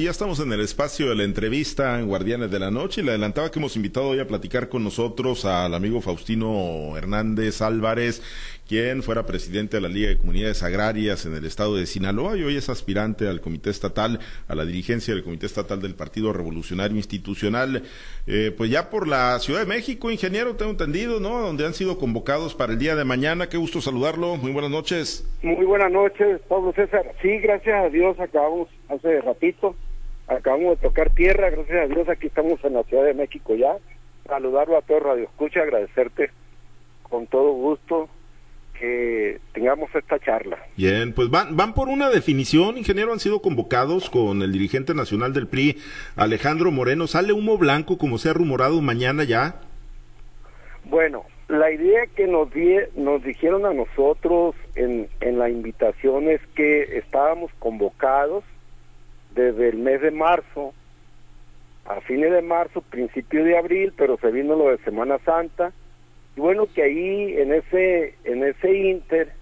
Ya estamos en el espacio de la entrevista en Guardianes de la Noche y le adelantaba que hemos invitado hoy a platicar con nosotros al amigo Faustino Hernández Álvarez, quien fuera presidente de la Liga de Comunidades Agrarias en el estado de Sinaloa y hoy es aspirante al Comité Estatal, a la dirigencia del Comité Estatal del Partido Revolucionario Institucional, eh, pues ya por la Ciudad de México, ingeniero, tengo entendido, ¿no? Donde han sido convocados para el día de mañana. Qué gusto saludarlo. Muy buenas noches. Muy buenas noches, Pablo César. Sí, gracias a Dios acabamos hace ratito acabamos de tocar tierra, gracias a Dios aquí estamos en la Ciudad de México ya. Saludarlo a todo Radio Escucha, agradecerte con todo gusto que tengamos esta charla. Bien, pues van, van por una definición, ingeniero, han sido convocados con el dirigente nacional del PRI, Alejandro Moreno. ¿Sale humo blanco como se ha rumorado mañana ya? Bueno, la idea que nos, nos dijeron a nosotros en, en la invitación es que estábamos convocados desde el mes de marzo, a fines de marzo, principio de abril, pero se vino lo de Semana Santa. Y bueno, que ahí en ese, en ese inter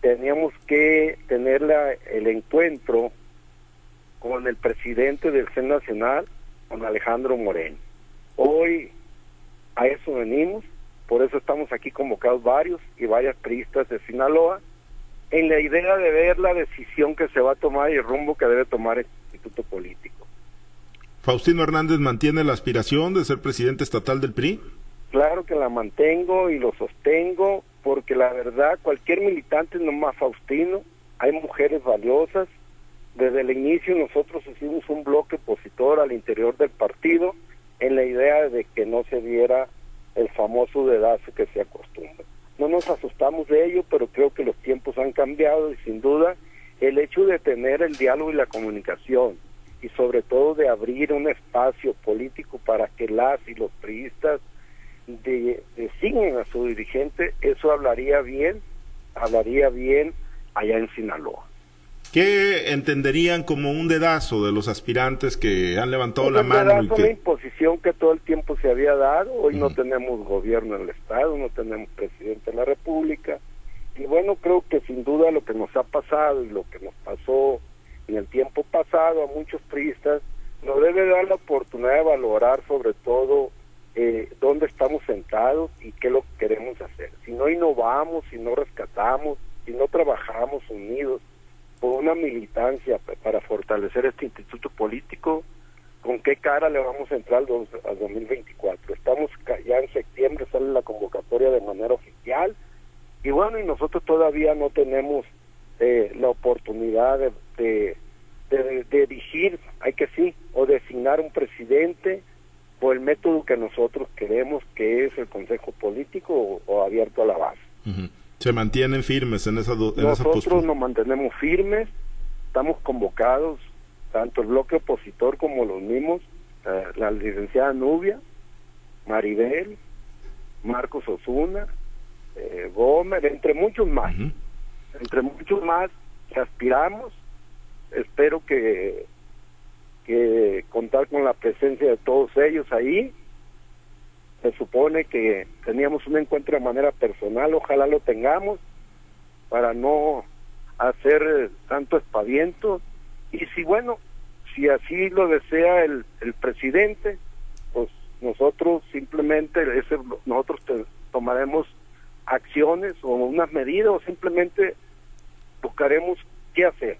teníamos que tener la, el encuentro con el presidente del CEN Nacional, con Alejandro Moreno. Hoy a eso venimos, por eso estamos aquí convocados varios y varias periodistas de Sinaloa, en la idea de ver la decisión que se va a tomar y el rumbo que debe tomar el instituto político. ¿Faustino Hernández mantiene la aspiración de ser presidente estatal del PRI? Claro que la mantengo y lo sostengo, porque la verdad, cualquier militante, no más Faustino, hay mujeres valiosas. Desde el inicio nosotros hicimos un bloque opositor al interior del partido en la idea de que no se diera el famoso dedazo que se acostumbra. No nos asustamos de ello, pero creo que los tiempos han cambiado y sin duda el hecho de tener el diálogo y la comunicación y sobre todo de abrir un espacio político para que las y los priistas designen a su dirigente, eso hablaría bien, hablaría bien allá en Sinaloa. ¿Qué entenderían como un dedazo de los aspirantes que han levantado la mano? y que... una imposición que todo el tiempo se había dado. Hoy no tenemos gobierno en el Estado, no tenemos presidente de la República. Y bueno, creo que sin duda lo que nos ha pasado y lo que nos pasó en el tiempo pasado a muchos priistas nos debe dar la oportunidad de valorar sobre todo eh, dónde estamos sentados y qué es lo que queremos hacer. Si no innovamos, si no rescatamos, si no trabajamos unidos una militancia para fortalecer este instituto político, ¿con qué cara le vamos a entrar al 2024? Estamos ya en septiembre, sale la convocatoria de manera oficial y bueno, y nosotros todavía no tenemos eh, la oportunidad de, de, elegir, hay que sí, o designar un presidente por el método que nosotros queremos, que es el Consejo Político o, abierto a la base. Se mantienen firmes en esa, en Nosotros nos mantenemos firmes, estamos convocados, tanto el bloque opositor como los mismos, eh, la licenciada Nubia, Maribel, Marcos Osuna, eh, Gómez, entre muchos más, entre muchos más que aspiramos. Espero que, que contar con la presencia de todos ellos ahí. Se supone que teníamos un encuentro de manera personal, ojalá lo tengamos para no hacer tanto espaviento. Y si, bueno, si así lo desea el, el presidente, pues nosotros simplemente, ese, nosotros tomaremos acciones o unas medidas o simplemente buscaremos qué hacer,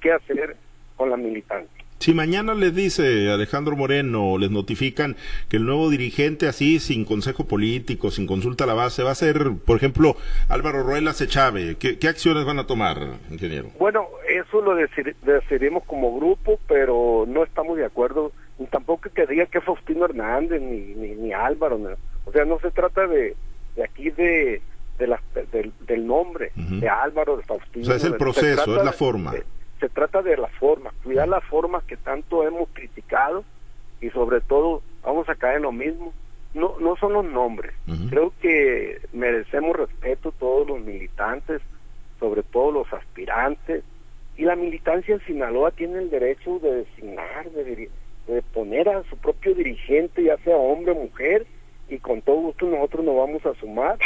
qué hacer con la militancia. Si mañana les dice Alejandro Moreno, les notifican que el nuevo dirigente así, sin consejo político, sin consulta a la base, va a ser, por ejemplo, Álvaro Ruela Sechave, ¿qué, ¿qué acciones van a tomar, ingeniero? Bueno, eso lo decidiremos como grupo, pero no estamos de acuerdo, ni tampoco que diga que Faustino Hernández, ni, ni, ni Álvaro, o sea, no se trata de, de aquí de, de la, del, nombre de Álvaro, de Faustino. O sea, es el proceso, es la forma. Se trata de la forma, cuidar la forma que tanto hemos criticado y sobre todo vamos a caer en lo mismo. No, no son los nombres. Creo que merecemos respeto todos los militantes, sobre todo los aspirantes. Y la militancia en Sinaloa tiene el derecho de designar, de, de poner a su propio dirigente, ya sea hombre o mujer, y con todo gusto nosotros nos vamos a sumar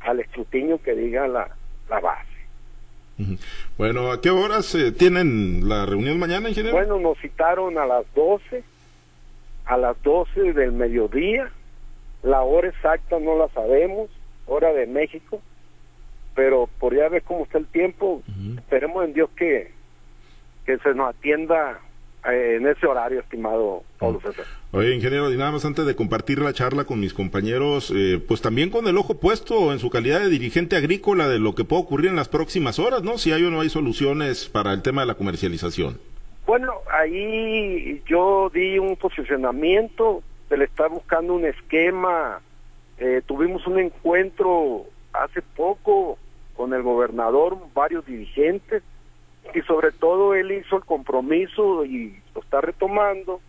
al escrutinio que diga la, la base. Bueno, ¿a qué horas eh, tienen la reunión mañana, ingeniero? Bueno, nos citaron a las 12, a las 12 del mediodía, la hora exacta no la sabemos, hora de México, pero por ya ver cómo está el tiempo, esperemos en Dios que, que se nos atienda en ese horario, estimado Pablo César. Oye, ingeniero, y nada más antes de compartir la charla con mis compañeros, eh, pues también con el ojo puesto en su calidad de dirigente agrícola de lo que puede ocurrir en las próximas horas, ¿no? Si hay o no hay soluciones para el tema de la comercialización. Bueno, ahí yo di un posicionamiento, se le está buscando un esquema, eh, tuvimos un encuentro hace poco con el gobernador, varios dirigentes, y sobre todo él hizo el compromiso y lo está retomando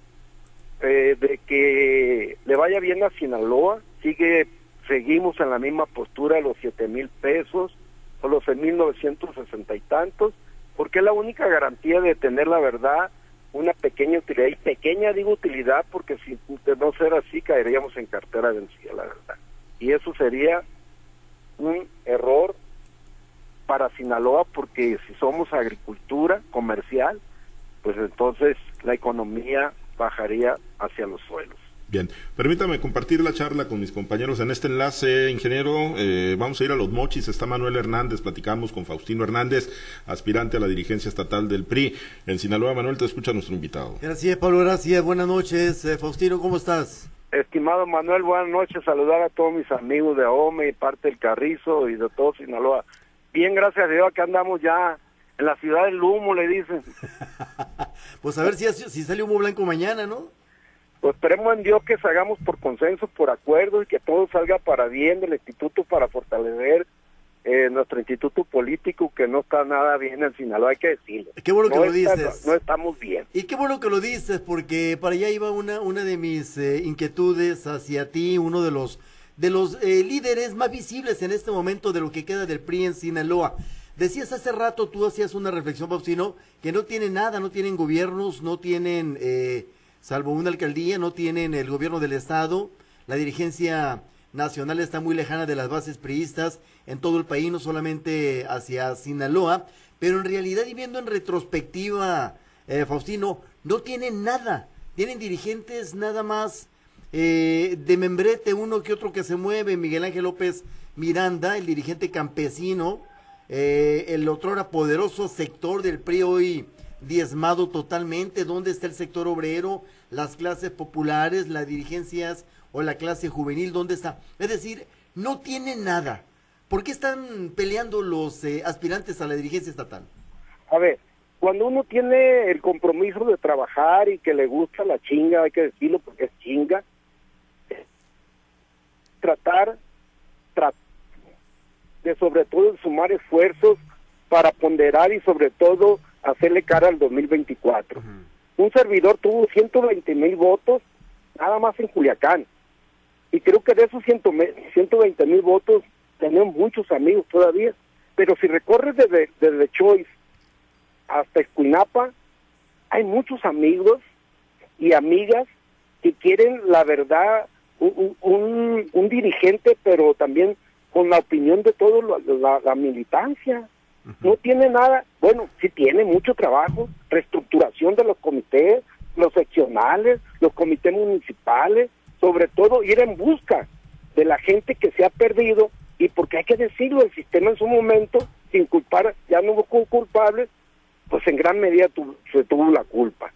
eh, de que le vaya bien a Sinaloa, sigue, seguimos en la misma postura los siete mil pesos o los seis mil novecientos sesenta y tantos, porque es la única garantía de tener la verdad, una pequeña utilidad, y pequeña digo utilidad porque si de no ser así caeríamos en cartera vencida, la verdad. Y eso sería un error para Sinaloa porque si somos agricultura comercial, pues entonces la economía bajaría hacia los suelos. Bien, permítame compartir la charla con mis compañeros en este enlace, ingeniero. Eh, vamos a ir a los mochis. Está Manuel Hernández, platicamos con Faustino Hernández, aspirante a la dirigencia estatal del PRI. En Sinaloa, Manuel, te escucha nuestro invitado. Gracias, Pablo, gracias. Buenas noches. Eh, Faustino, ¿cómo estás? Estimado Manuel, buenas noches. Saludar a todos mis amigos de AOME y parte del Carrizo y de todo Sinaloa. Bien, gracias a Dios, que andamos ya en la ciudad del humo, le dicen. pues a ver si, si sale humo blanco mañana, ¿no? Pues esperemos en Dios que salgamos por consenso, por acuerdo y que todo salga para bien del instituto para fortalecer eh, nuestro instituto político que no está nada bien en Sinaloa, hay que decirlo. Qué bueno que lo dices. No, estamos bien. Y qué bueno que lo dices, porque para allá iba una, una de mis eh, inquietudes hacia ti, uno de los de los eh, líderes más visibles en este momento de lo que queda del PRI en Sinaloa. Decías hace rato, tú hacías una reflexión, Faustino, que no tienen nada, no tienen gobiernos, no tienen, eh, salvo una alcaldía, no tienen el gobierno del Estado, la dirigencia nacional está muy lejana de las bases priistas en todo el país, no solamente hacia Sinaloa, pero en realidad y viendo en retrospectiva, eh, Faustino, no tienen nada, tienen dirigentes nada más eh, de membrete, uno que otro que se mueve, Miguel Ángel López Miranda, el dirigente campesino, eh, el otro era poderoso sector del PRI hoy diezmado totalmente, ¿dónde está el sector obrero, las clases populares, las dirigencias o la clase juvenil, dónde está? Es decir, no tiene nada. ¿Por qué están peleando los eh, aspirantes a la dirigencia estatal? A ver, cuando uno tiene el compromiso de trabajar y que le gusta la chinga, hay que decirlo porque es chinga, tratar, de sobre todo sumar esfuerzos para ponderar y sobre todo hacerle cara al 2024. Un servidor tuvo 120 mil votos nada más en Culiacán. Y creo que de esos 120 mil votos tenemos muchos amigos todavía. Pero si recorres desde, desde Choice hasta Escuinapa, hay muchos amigos y amigas que quieren la verdad un, un, dirigente, pero también con la opinión de toda la, militancia. No tiene nada, bueno, sí tiene mucho trabajo, reestructuración de los comités, los seccionales, los comités municipales, sobre todo ir en busca de la gente que se ha perdido y porque hay que decirlo, el sistema en su momento, sin culpar, ya no hubo culpables, pues en gran medida se tuvo la culpa.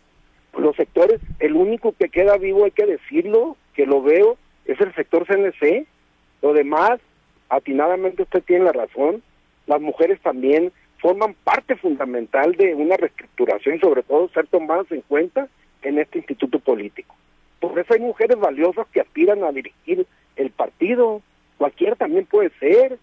Los sectores, el único que queda vivo, hay que decirlo, que lo veo, es el sector CNC. Lo demás, atinadamente usted tiene la razón, las mujeres también forman parte fundamental de una reestructuración y sobre todo ser tomadas en cuenta en este instituto político. Por eso hay mujeres valiosas que aspiran a dirigir el partido, cualquiera también puede ser,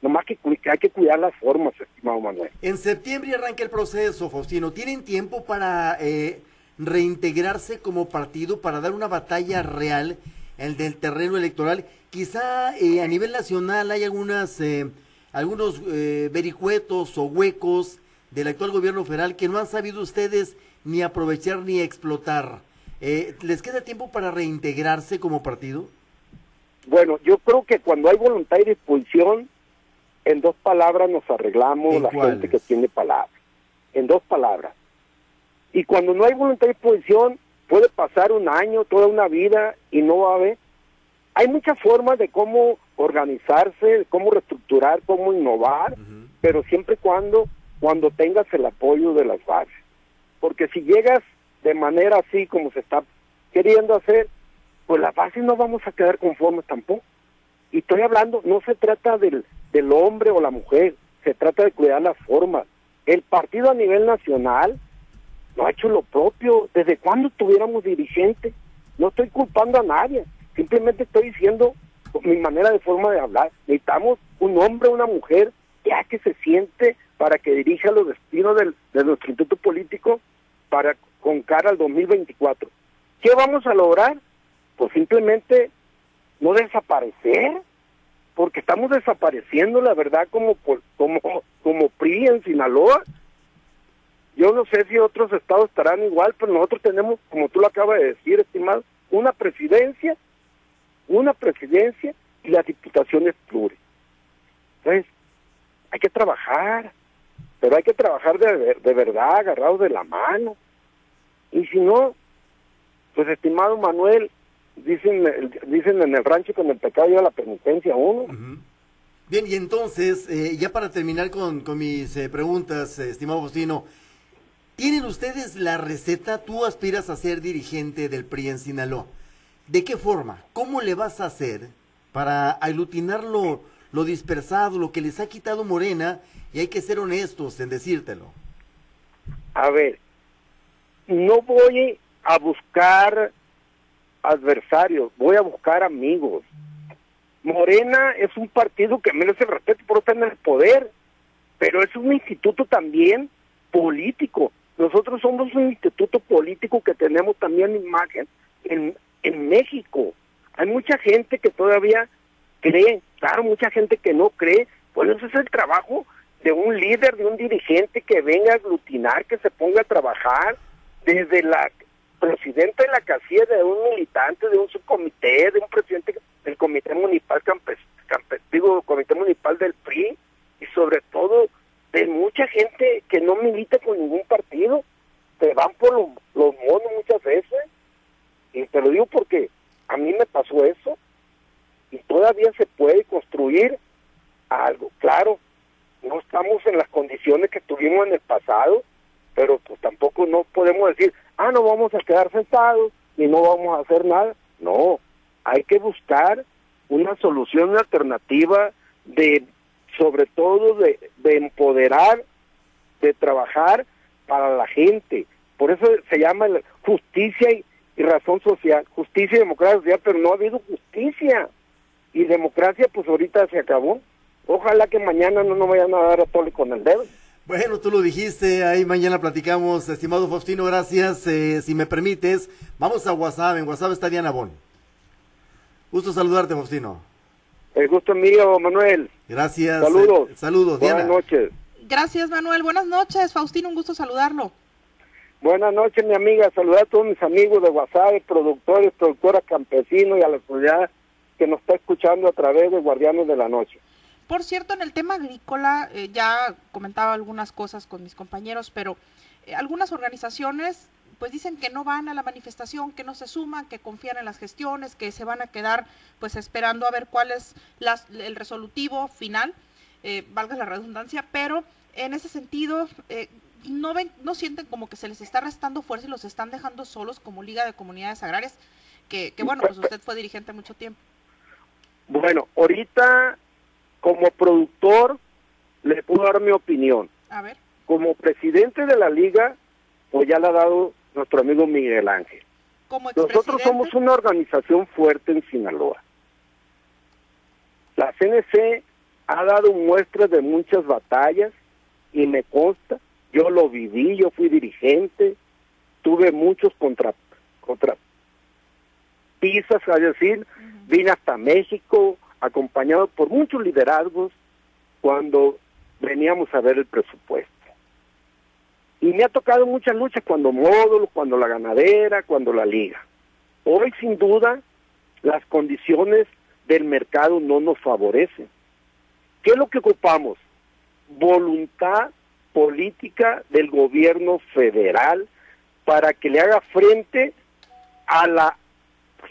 nomás que, hay que cuidar las formas, estimado Manuel. En septiembre arranca el proceso, Faustino. ¿Tienen tiempo para eh, reintegrarse como partido, para dar una batalla real el del terreno electoral. Quizá eh, a nivel nacional hay algunas, eh, algunos eh, vericuetos o huecos del actual gobierno federal que no han sabido ustedes ni aprovechar ni explotar. ¿Les queda tiempo para reintegrarse como partido? Bueno, yo creo que cuando hay voluntad y disposición, en dos palabras nos arreglamos la gente que tiene palabras. En dos palabras. Y cuando no hay voluntad y posición, puede pasar un año, toda una vida y no va a haber. Hay muchas formas de cómo organizarse, cómo reestructurar, cómo innovar, pero siempre cuando cuando tengas el apoyo de las bases. Porque si llegas de manera así como se está queriendo hacer, pues las bases no vamos a quedar conformes tampoco. Y estoy hablando, no se trata del, del hombre o la mujer, se trata de cuidar las formas. El partido a nivel nacional no ha hecho lo propio. ¿Desde cuándo tuviéramos dirigentes? No estoy culpando a nadie, simplemente estoy diciendo mi manera de forma de hablar. Necesitamos un hombre una mujer ya que se siente para que dirija los destinos del, de nuestro instituto político para con cara al 2024. ¿Qué vamos a lograr? Pues simplemente no desaparecer, porque estamos desapareciendo la verdad como como como PRI en Sinaloa. Yo no sé si otros estados estarán igual, pero nosotros tenemos, como tú lo acabas de decir, estimado, una presidencia, una presidencia y las diputaciones pluri. Entonces, hay que trabajar, pero hay que trabajar de, de verdad, agarrados de la mano. Y si no, pues estimado Manuel, dicen, dicen en el rancho con el pecado lleva la penitencia uno. Bien, y entonces, eh, ya para terminar con, con mis eh, preguntas, eh, estimado Faustino, ¿tienen ustedes la receta? Tú aspiras a ser dirigente del PRI en Sinaloa. ¿De qué forma? ¿Cómo le vas a hacer para aglutinar lo, lo dispersado, lo que les ha quitado Morena? Y hay que ser honestos en decírtelo. A ver, no voy a buscar adversarios, voy a buscar amigos. Morena es un partido que merece respeto por estar en el poder, pero es un instituto también político. Nosotros somos un instituto político que tenemos también imagen en, en México. Hay mucha gente que todavía cree, claro, mucha gente que no cree, pues eso es el trabajo de un líder, de un dirigente que venga a aglutinar, que se ponga a trabajar desde la presidente de la casilla de un militante, de un subcomité, de un presidente del comité municipal digo, comité municipal del PRI y sobre todo de mucha gente que no milita con ningún partido, se van por los, monos muchas veces y te lo digo porque a mí me pasó eso y todavía se puede construir algo, claro, no estamos en las condiciones que tuvimos en el pasado, pero pues tampoco no podemos decir, ah, no vamos a quedar sentados y no vamos a hacer nada. No, hay que buscar una solución, alternativa de, sobre todo, de, de empoderar, de trabajar para la gente. Por eso se llama justicia y, razón social, justicia y democracia social, pero no ha habido justicia. Y democracia, pues ahorita se acabó. Ojalá que mañana no nos vayan a dar a tole con el dedo. Bueno, tú lo dijiste, ahí mañana platicamos, estimado Faustino, gracias. Eh, si me permites, vamos a WhatsApp, en WhatsApp está Diana Bon. Gusto saludarte, Faustino. El gusto mío, Manuel. Gracias. Saludos. Eh, saludos, Buenas noches. Gracias, Manuel. Buenas noches, Faustino, un gusto saludarlo. Buenas noches, mi amiga. Saludar a todos mis amigos de WhatsApp, productores, productoras campesinos y a la comunidad que nos está escuchando a través de Guardianes de la Noche. Por cierto, en el tema agrícola, eh, ya comentaba algunas cosas con mis compañeros, pero eh, algunas organizaciones pues dicen que no van a la manifestación, que no se suman, que confían en las gestiones, que se van a quedar pues esperando a ver cuál es el resolutivo final, eh, valga la redundancia, pero en ese sentido no ven, no sienten como que se les está restando fuerza y los están dejando solos como Liga de Comunidades Agrarias, que, que bueno, pues usted fue dirigente mucho tiempo. Bueno, ahorita como productor, le puedo dar mi opinión. A ver. Como presidente de la liga, pues ya le ha dado nuestro amigo Miguel Ángel. Nosotros somos una organización fuerte en Sinaloa. La CNC ha dado muestras de muchas batallas y me consta, yo lo viví, yo fui dirigente, tuve muchos contra, contra pisas, es decir, vine hasta México, acompañado por muchos liderazgos cuando veníamos a ver el presupuesto. Y me ha tocado muchas luchas cuando módulo, cuando la ganadera, cuando la liga. Hoy sin duda las condiciones del mercado no nos favorecen. ¿Qué es lo que ocupamos? Voluntad política del gobierno federal para que le haga frente a la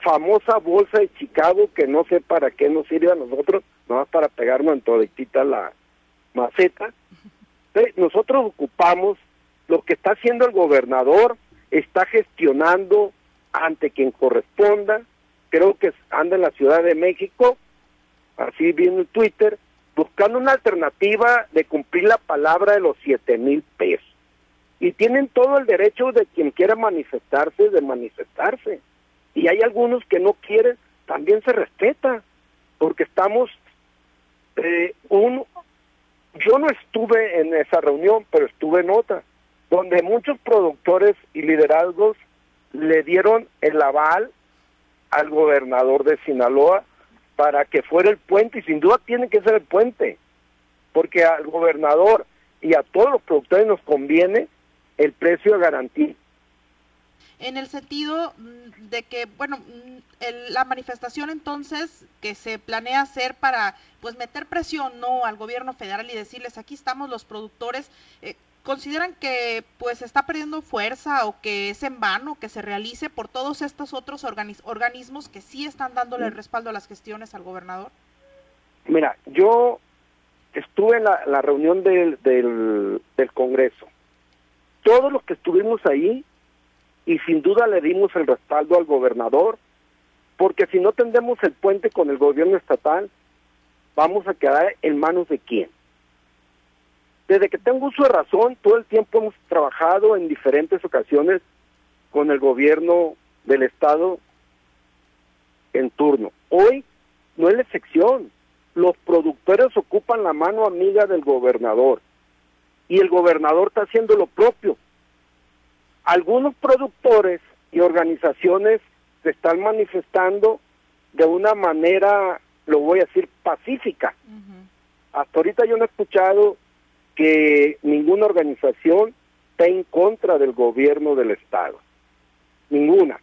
famosa bolsa de Chicago que no sé para qué nos sirve a nosotros, más para pegarnos en toditita la maceta. Nosotros ocupamos lo que está haciendo el gobernador, está gestionando ante quien corresponda, creo que anda en la Ciudad de México, así viendo en Twitter, buscando una alternativa de cumplir la palabra de los siete mil pesos. Y tienen todo el derecho de quien quiera manifestarse, de manifestarse. Y hay algunos que no quieren, también se respeta, porque estamos, eh, un, yo no estuve en esa reunión, pero estuve en otra, donde muchos productores y liderazgos le dieron el aval al gobernador de Sinaloa para que fuera el puente y sin duda tiene que ser el puente, porque al gobernador y a todos los productores nos conviene el precio de garantía. En el sentido mm, de que, bueno, mm, la manifestación entonces que se planea hacer para pues meter presión no al gobierno federal y decirles aquí estamos los productores, eh, consideran que pues está perdiendo fuerza o que es en vano que se realice por todos estos otros organismos que sí están dándole el respaldo a las gestiones al gobernador? Mira, yo estuve en la, reunión del, del, del, Congreso. Todos los que estuvimos ahí y sin duda le dimos el respaldo al gobernador, porque si no tendemos el puente con el gobierno estatal, vamos a quedar en manos de quién desde que tengo uso de razón, todo el tiempo hemos trabajado en diferentes ocasiones con el gobierno del Estado en turno. Hoy no es la excepción. Los productores ocupan la mano amiga del gobernador y el gobernador está haciendo lo propio. Algunos productores y organizaciones se están manifestando de una manera, lo voy a decir, pacífica. Hasta ahorita yo no he escuchado que ninguna organización está en contra del gobierno del Estado. Ninguna.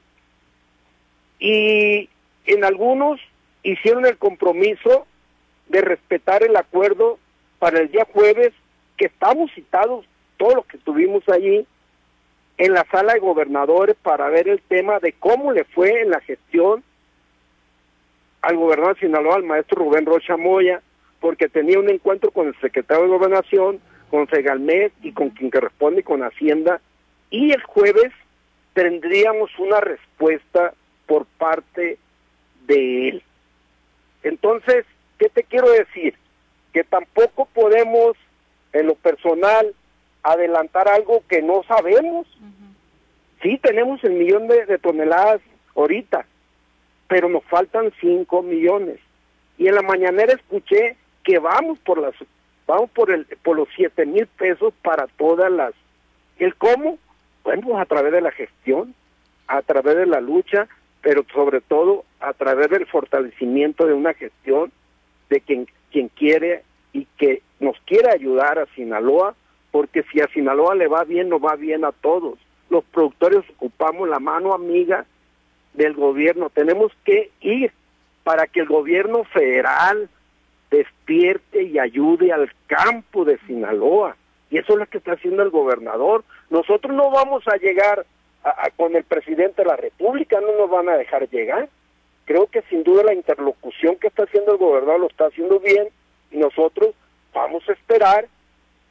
Y en algunos hicieron el compromiso de respetar el acuerdo para el día jueves, que estamos citados, todos los que estuvimos allí, en la sala de gobernadores para ver el tema de cómo le fue en la gestión al gobernador de Sinaloa, al maestro Rubén Rocha Moya, porque tenía un encuentro con el secretario de Gobernación, con Segalmed y con quien corresponde con Hacienda, y el jueves tendríamos una respuesta por parte de él. Entonces, ¿qué te quiero decir? Que tampoco podemos, en lo personal, adelantar algo que no sabemos. Sí, tenemos el millón de, de toneladas ahorita, pero nos faltan cinco millones. Y en la mañanera escuché que vamos por las vamos por el por los siete mil pesos para todas las el cómo bueno pues a través de la gestión a través de la lucha pero sobre todo a través del fortalecimiento de una gestión de quien quien quiere y que nos quiere ayudar a Sinaloa porque si a Sinaloa le va bien nos va bien a todos. Los productores ocupamos la mano amiga del gobierno. Tenemos que ir para que el gobierno federal despierte y ayude al campo de Sinaloa. Y eso es lo que está haciendo el gobernador. Nosotros no vamos a llegar con el presidente de la República, no nos van a dejar llegar. Creo que sin duda la interlocución que está haciendo el gobernador lo está haciendo bien y nosotros vamos a esperar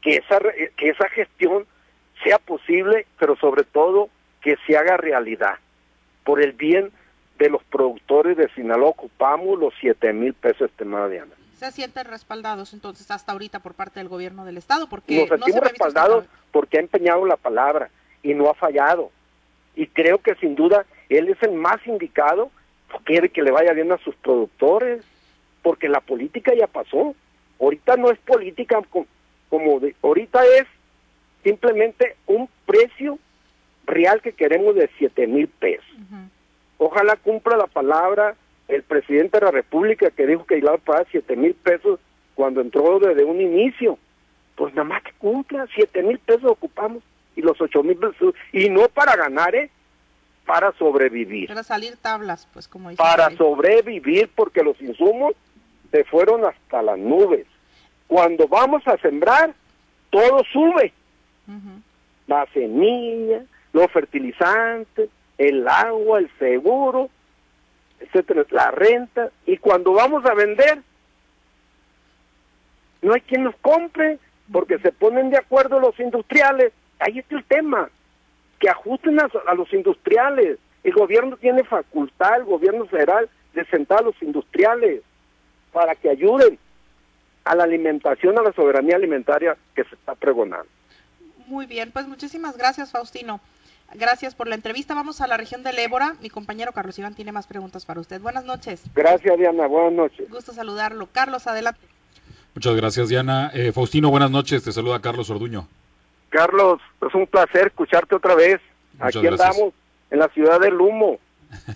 que esa, que esa gestión sea posible, pero sobre todo que se haga realidad. Por el bien de los productores de Sinaloa ocupamos los siete mil pesos, estimada Diana. Se sienten respaldados entonces hasta ahorita por parte del gobierno del estado porque nos sentimos respaldados porque ha empeñado la palabra y no ha fallado. Y creo que sin duda él es el más indicado quiere que le vaya bien a sus productores porque la política ya pasó. Ahorita no es política como de, ahorita es simplemente un precio real que queremos de siete mil pesos ojalá cumpla la palabra el presidente de la República que dijo que iba a pagar siete mil pesos cuando entró desde un inicio. Pues nada más que cumpla, siete mil pesos ocupamos y los ocho mil pesos, y no para ganar, ¿eh? Para sobrevivir. Para salir tablas, pues como Para sobrevivir porque los insumos se fueron hasta las nubes. cuando vamos a sembrar, todo sube. La semilla, los fertilizantes, el agua, el seguro, etcétera, la renta, y cuando vamos a vender, no hay quien nos compre, porque se ponen de acuerdo los industriales. Ahí está el tema, que ajusten a, a los industriales. El gobierno tiene facultad, el gobierno federal, de sentar a los industriales para que ayuden a la alimentación, a la soberanía alimentaria que se está pregonando. Muy bien, pues muchísimas gracias, Faustino. Gracias por la entrevista. Vamos a la región del Ébora. Mi compañero Carlos Iván tiene más preguntas para usted. Buenas noches. Gracias, Diana. Buenas noches. Gusto saludarlo. Carlos, adelante. Muchas gracias, Diana. Eh, Faustino, buenas noches. Te saluda Carlos Orduño. Carlos, es un placer escucharte otra vez. Aquí andamos, en la ciudad del humo.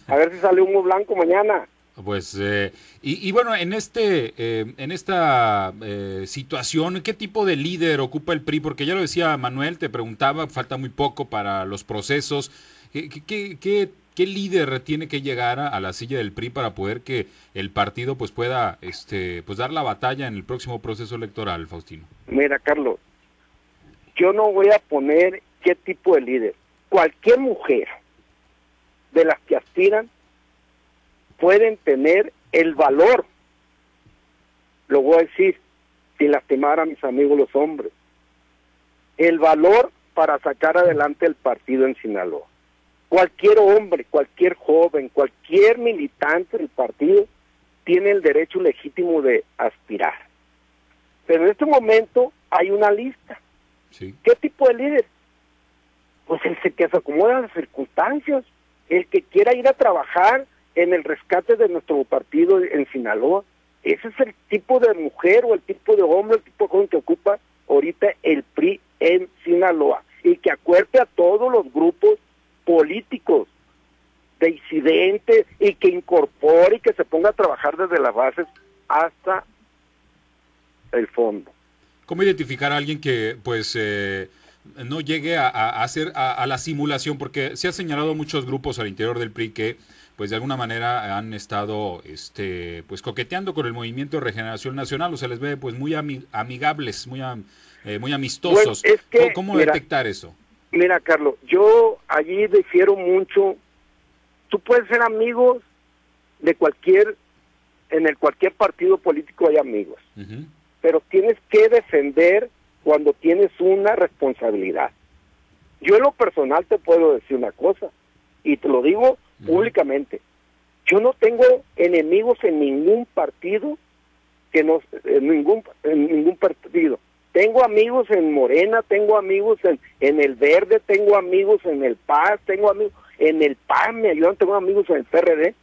A ver si sale humo blanco mañana. Pues, eh, y, bueno, en este, eh, en esta eh, situación, ¿qué tipo de líder ocupa el PRI? Porque ya lo decía Manuel, te preguntaba, falta muy poco para los procesos. ¿Qué, qué, qué, líder tiene que llegar a, la silla del PRI para poder que el partido pues pueda, este, pues dar la batalla en el próximo proceso electoral, Faustino? Mira, Carlos, yo no voy a poner qué tipo de líder. Cualquier mujer de las que aspiran pueden tener el valor, lo voy a decir, sin lastimar a mis amigos los hombres, el valor para sacar adelante el partido en Sinaloa. Cualquier hombre, cualquier joven, cualquier militante del partido tiene el derecho legítimo de aspirar. Pero en este momento hay una lista. ¿Qué tipo de líder? Pues el que se acomoda a las circunstancias, el que quiera ir a trabajar en el rescate de nuestro partido en Sinaloa. Ese es el tipo de mujer o el tipo de hombre, el tipo de joven que ocupa ahorita el PRI en Sinaloa y que acuerte a todos los grupos políticos de incidentes y que incorpore y que se ponga a trabajar desde las bases hasta el fondo. ¿Cómo identificar a alguien que pues eh, no llegue a, hacer a, la simulación? Porque se ha señalado muchos grupos al interior del PRI que pues de alguna manera han estado este pues coqueteando con el movimiento de regeneración nacional. O se les ve pues muy amigables muy eh, muy amistosos. ¿Cómo, detectar eso mira Carlos yo allí difiero mucho. Tú puedes ser amigos de cualquier en el cualquier partido político hay amigos. Pero tienes que defender cuando tienes una responsabilidad. Yo en lo personal te puedo decir una cosa y te lo digo públicamente. Yo no tengo enemigos en ningún partido que no en ningún en ningún partido. Tengo amigos en Morena, tengo amigos en, en el Verde, tengo amigos en el Paz, tengo amigos en el PAN, me ayudan, tengo amigos en el PRD.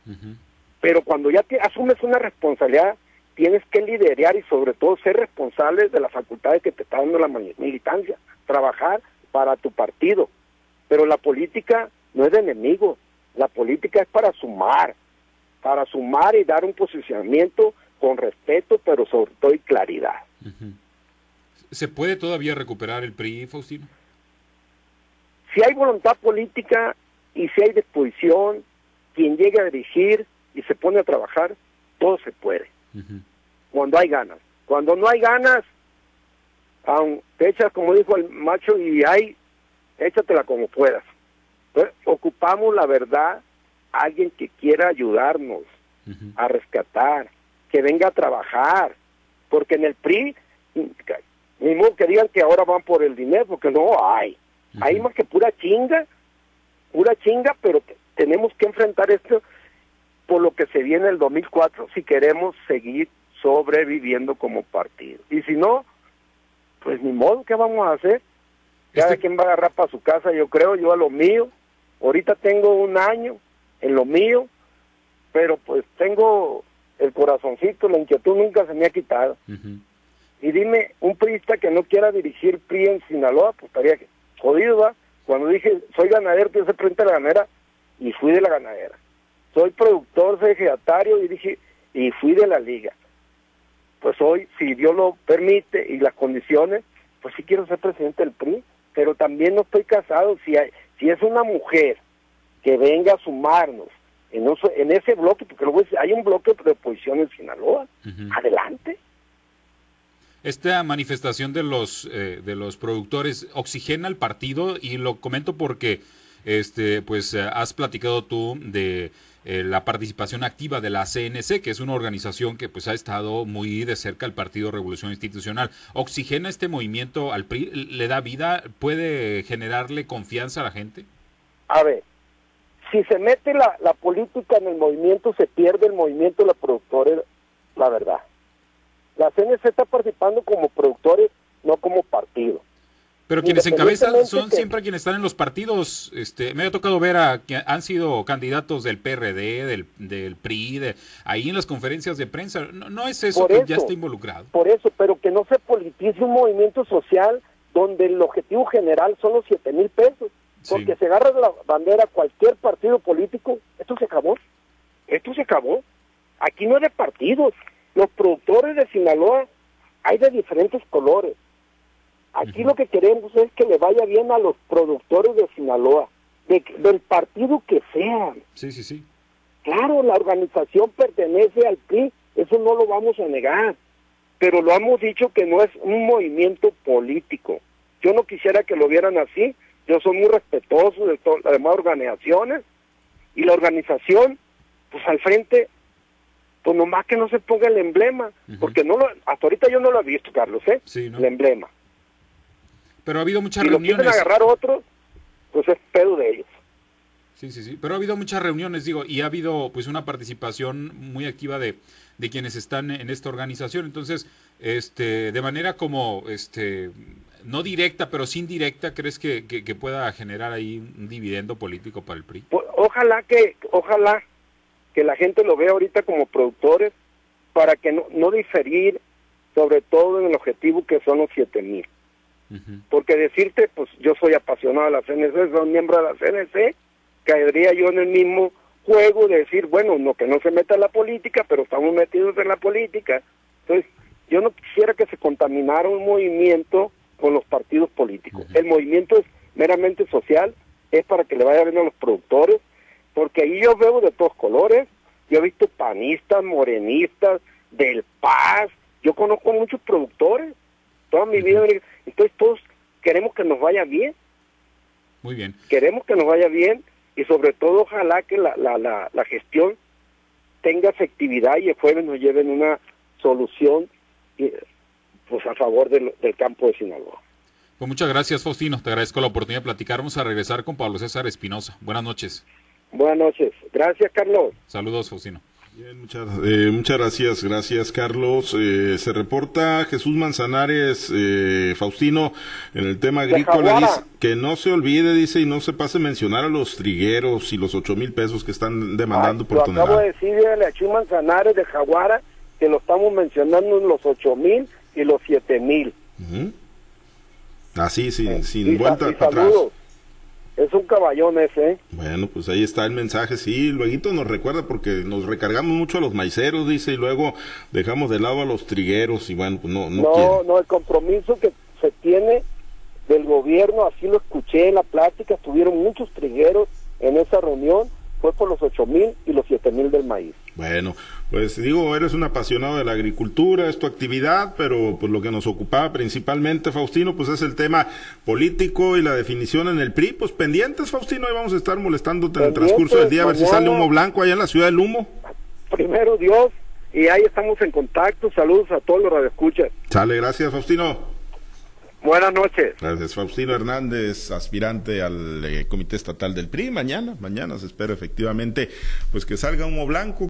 Pero cuando ya te asumes una responsabilidad, tienes que liderar y sobre todo ser responsable de las facultades que te está dando la militancia, trabajar para tu partido. Pero la política no es de enemigos, la política es para sumar, para sumar y dar un posicionamiento con respeto, pero sobre todo y claridad. ¿Se puede todavía recuperar el PRI, Faustino? Si hay voluntad política y si hay disposición, quien llegue a dirigir y se pone a trabajar, todo se puede. Cuando hay ganas. Cuando no hay ganas, te echas, como dijo el macho, y hay, échatela como puedas ocupamos la verdad alguien que quiera ayudarnos a rescatar, que venga a trabajar, porque en el PRI, ni modo que digan que ahora van por el dinero, porque no hay. Hay más que pura chinga, pura chinga, pero tenemos que enfrentar esto por lo que se viene el 2004 si queremos seguir sobreviviendo como partido. Y si no, pues ni modo, ¿qué vamos a hacer? Cada este quien va a agarrar para su casa, yo creo, yo a lo mío. Ahorita tengo un año en lo mío, pero pues tengo el corazoncito, la inquietud nunca se me ha quitado. Y dime, un priista que no quiera dirigir PRI en Sinaloa, pues estaría jodido, ¿va? Cuando dije, soy ganadero, quiero ser presidente de la ganadera, y fui de la ganadera. Soy productor, soy ejecutario, y dije, y fui de la liga. Pues hoy, si Dios lo permite y las condiciones, pues sí quiero ser presidente del PRI, pero también no estoy casado. Si hay, si es una mujer que venga a sumarnos en, en ese bloque, porque luego hay un bloque de oposición en Sinaloa, adelante. esta manifestación de los, eh, de los productores oxigena el partido y lo comento porque este, pues eh, has platicado tú de eh, la participación activa de la CNC, que es una organización que pues ha estado muy de cerca al Partido Revolución Institucional. ¿Oxigena este movimiento al PRI? ¿Le da vida? ¿Puede generarle confianza a la gente? A ver, si se mete la, la política en el movimiento, se pierde el movimiento de los productores, la verdad. La CNC está participando como productores, no como partido. Pero quienes encabezan son siempre quienes están en los partidos. Este, me ha tocado ver a que han sido candidatos del PRD, del, del PRI, de, ahí en las conferencias de prensa. No, es eso que ya está involucrado. Por eso, pero que no se politice un movimiento social donde el objetivo general son los siete mil pesos. Porque se agarra la bandera cualquier partido político, esto se acabó. Esto se acabó. Aquí no hay de partidos. Los productores de Sinaloa hay de diferentes colores Aquí lo que queremos es que le vaya bien a los productores de Sinaloa, del partido que sean. Sí, sí, sí. Claro, la organización pertenece al PRI, eso no lo vamos a negar, pero lo hemos dicho que no es un movimiento político. Yo no quisiera que lo vieran así, yo soy muy respetuoso de todas las demás organizaciones y la organización, pues al frente, pues nomás que no se ponga el emblema, porque no lo, hasta ahorita yo no lo he visto, Carlos, ¿eh? Sí, ¿no? El emblema. Pero ha habido muchas si reuniones. Lo agarrar otro, pues es pedo de ellos. Sí, sí, sí. Pero ha habido muchas reuniones, digo, y ha habido pues una participación muy activa de, de quienes están en esta organización. Entonces, este, de manera como, este, no directa, pero sin directa, ¿crees que, que, pueda generar ahí un dividendo político para el PRI? Pues, ojalá que, ojalá que la gente lo vea ahorita como productores para que no, no diferir, sobre todo en el objetivo que son los siete mil. Porque decirte, pues yo soy apasionado de la CNC, soy miembro de la CNC, caería yo en el mismo juego de decir, bueno, no que no se meta en la política, pero estamos metidos en la política. Entonces, yo no quisiera que se contaminara un movimiento con los partidos políticos. El movimiento es meramente social, es para que le vaya bien a los productores, porque ahí yo veo de todos colores, yo he visto panistas, morenistas, del Paz, yo conozco muchos productores, toda mi vida, entonces todos queremos que nos vaya bien. Muy bien. Queremos que nos vaya bien y sobre todo ojalá que la, la, la, gestión tenga efectividad y el jueves nos lleven una solución pues a favor del, del campo de Sinaloa. Pues muchas gracias, Faustino. Te agradezco la oportunidad de platicar. Vamos a regresar con Pablo César Espinosa. Buenas noches. Buenas noches. Gracias, Carlos. Saludos, Faustino. Bien, muchas, eh, muchas gracias, gracias Carlos. Eh, se reporta Jesús Manzanares, eh, Faustino, en el tema agrícola, dice que no se olvide, dice, y no se pase a mencionar a los trigueros y los ocho mil pesos que están demandando por tonelada. Acabo de decirle a Chuy Manzanares de Jaguara que lo estamos mencionando en los ocho mil y los siete mil. Así, sin, sin vuelta atrás. Es un caballón ese. ¿eh? Bueno, pues ahí está el mensaje, sí, luego nos recuerda porque nos recargamos mucho a los maiceros, dice, y luego dejamos de lado a los trigueros y bueno, pues no, no. No, no, el compromiso que se tiene del gobierno, así lo escuché en la plática, estuvieron muchos trigueros en esa reunión, fue por los ocho mil y los siete mil del maíz. Bueno, pues digo, eres un apasionado de la agricultura, es tu actividad, pero pues lo que nos ocupaba principalmente, Faustino, pues es el tema político y la definición en el PRI. Pues pendientes, Faustino, y vamos a estar molestándote en el transcurso del día a ver si sale humo blanco allá en la ciudad del humo. Primero Dios, y ahí estamos en contacto. Saludos a todos los radioescuchas. Sale, gracias, Faustino. Buenas noches. Gracias, Faustino Hernández, aspirante al eh, Comité Estatal del PRI. Mañana, mañana se espera efectivamente pues que salga humo blanco.